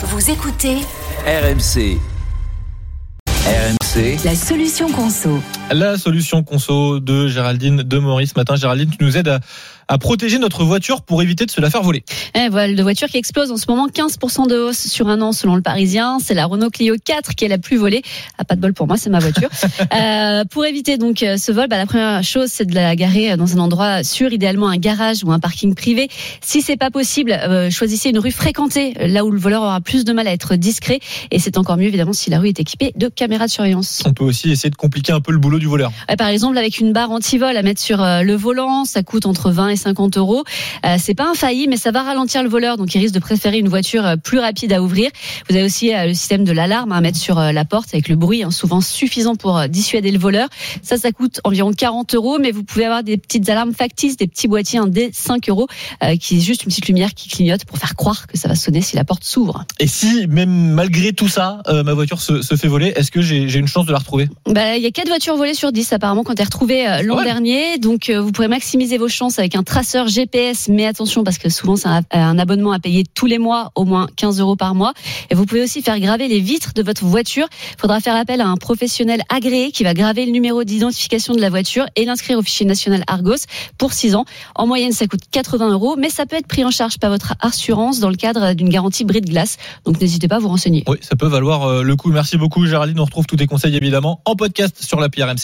Vous écoutez RMC. RMC. la solution conso. La solution conso de Géraldine de Maurice. Ce matin, Géraldine, tu nous aides à, à protéger notre voiture pour éviter de se la faire voler. Eh, vol de voiture qui explose en ce moment, 15% de hausse sur un an selon le Parisien. C'est la Renault Clio 4 qui est la plus volée. Ah, pas de bol pour moi, c'est ma voiture. euh, pour éviter donc euh, ce vol, bah, la première chose c'est de la garer dans un endroit sûr, idéalement un garage ou un parking privé. Si c'est pas possible, euh, choisissez une rue fréquentée, là où le voleur aura plus de mal à être discret. Et c'est encore mieux évidemment si la rue est équipée de caméras de surveillance. On peut aussi essayer de compliquer un peu le boulot du voleur. Par exemple, avec une barre anti-vol à mettre sur euh, le volant, ça coûte entre 20 et 50 euros. Euh, c'est pas infaillible, mais ça va ralentir le voleur, donc il risque de préférer une voiture euh, plus rapide à ouvrir. Vous avez aussi le système de l'alarme à mettre sur la porte avec le bruit, hein, souvent suffisant pour dissuader le voleur. Ça, ça coûte environ 40 euros, mais vous pouvez avoir des petites alarmes factices, des petits boîtiers, un dès 5 euros, qui est juste une petite lumière qui clignote pour faire croire que ça va sonner si la porte s'ouvre. Et si, même malgré tout ça, ma voiture se, se fait voler, est-ce que j'ai j'ai une chance de la retrouver? Bah, il y a quatre voitures volées sur 10 apparemment quand est retrouvée euh, l'an Ouais. dernier. Donc euh, vous pourrez maximiser vos chances avec un traceur GPS. Mais attention parce que souvent c'est un, un abonnement à payer tous les mois, au moins 15 euros par mois. Et vous pouvez aussi faire graver les vitres de votre voiture. Il faudra faire appel à un professionnel agréé qui va graver le numéro d'identification de la voiture et l'inscrire au fichier national Argos pour 6 ans. En moyenne ça coûte 80 euros, mais ça peut être pris en charge par votre assurance dans le cadre d'une garantie bris de glace. Donc n'hésitez pas à vous renseigner. Oui, ça peut valoir euh, le coup. Merci beaucoup, Géraldine. On retrouve tous tes conseils évidemment en podcast sur l'appli RMC.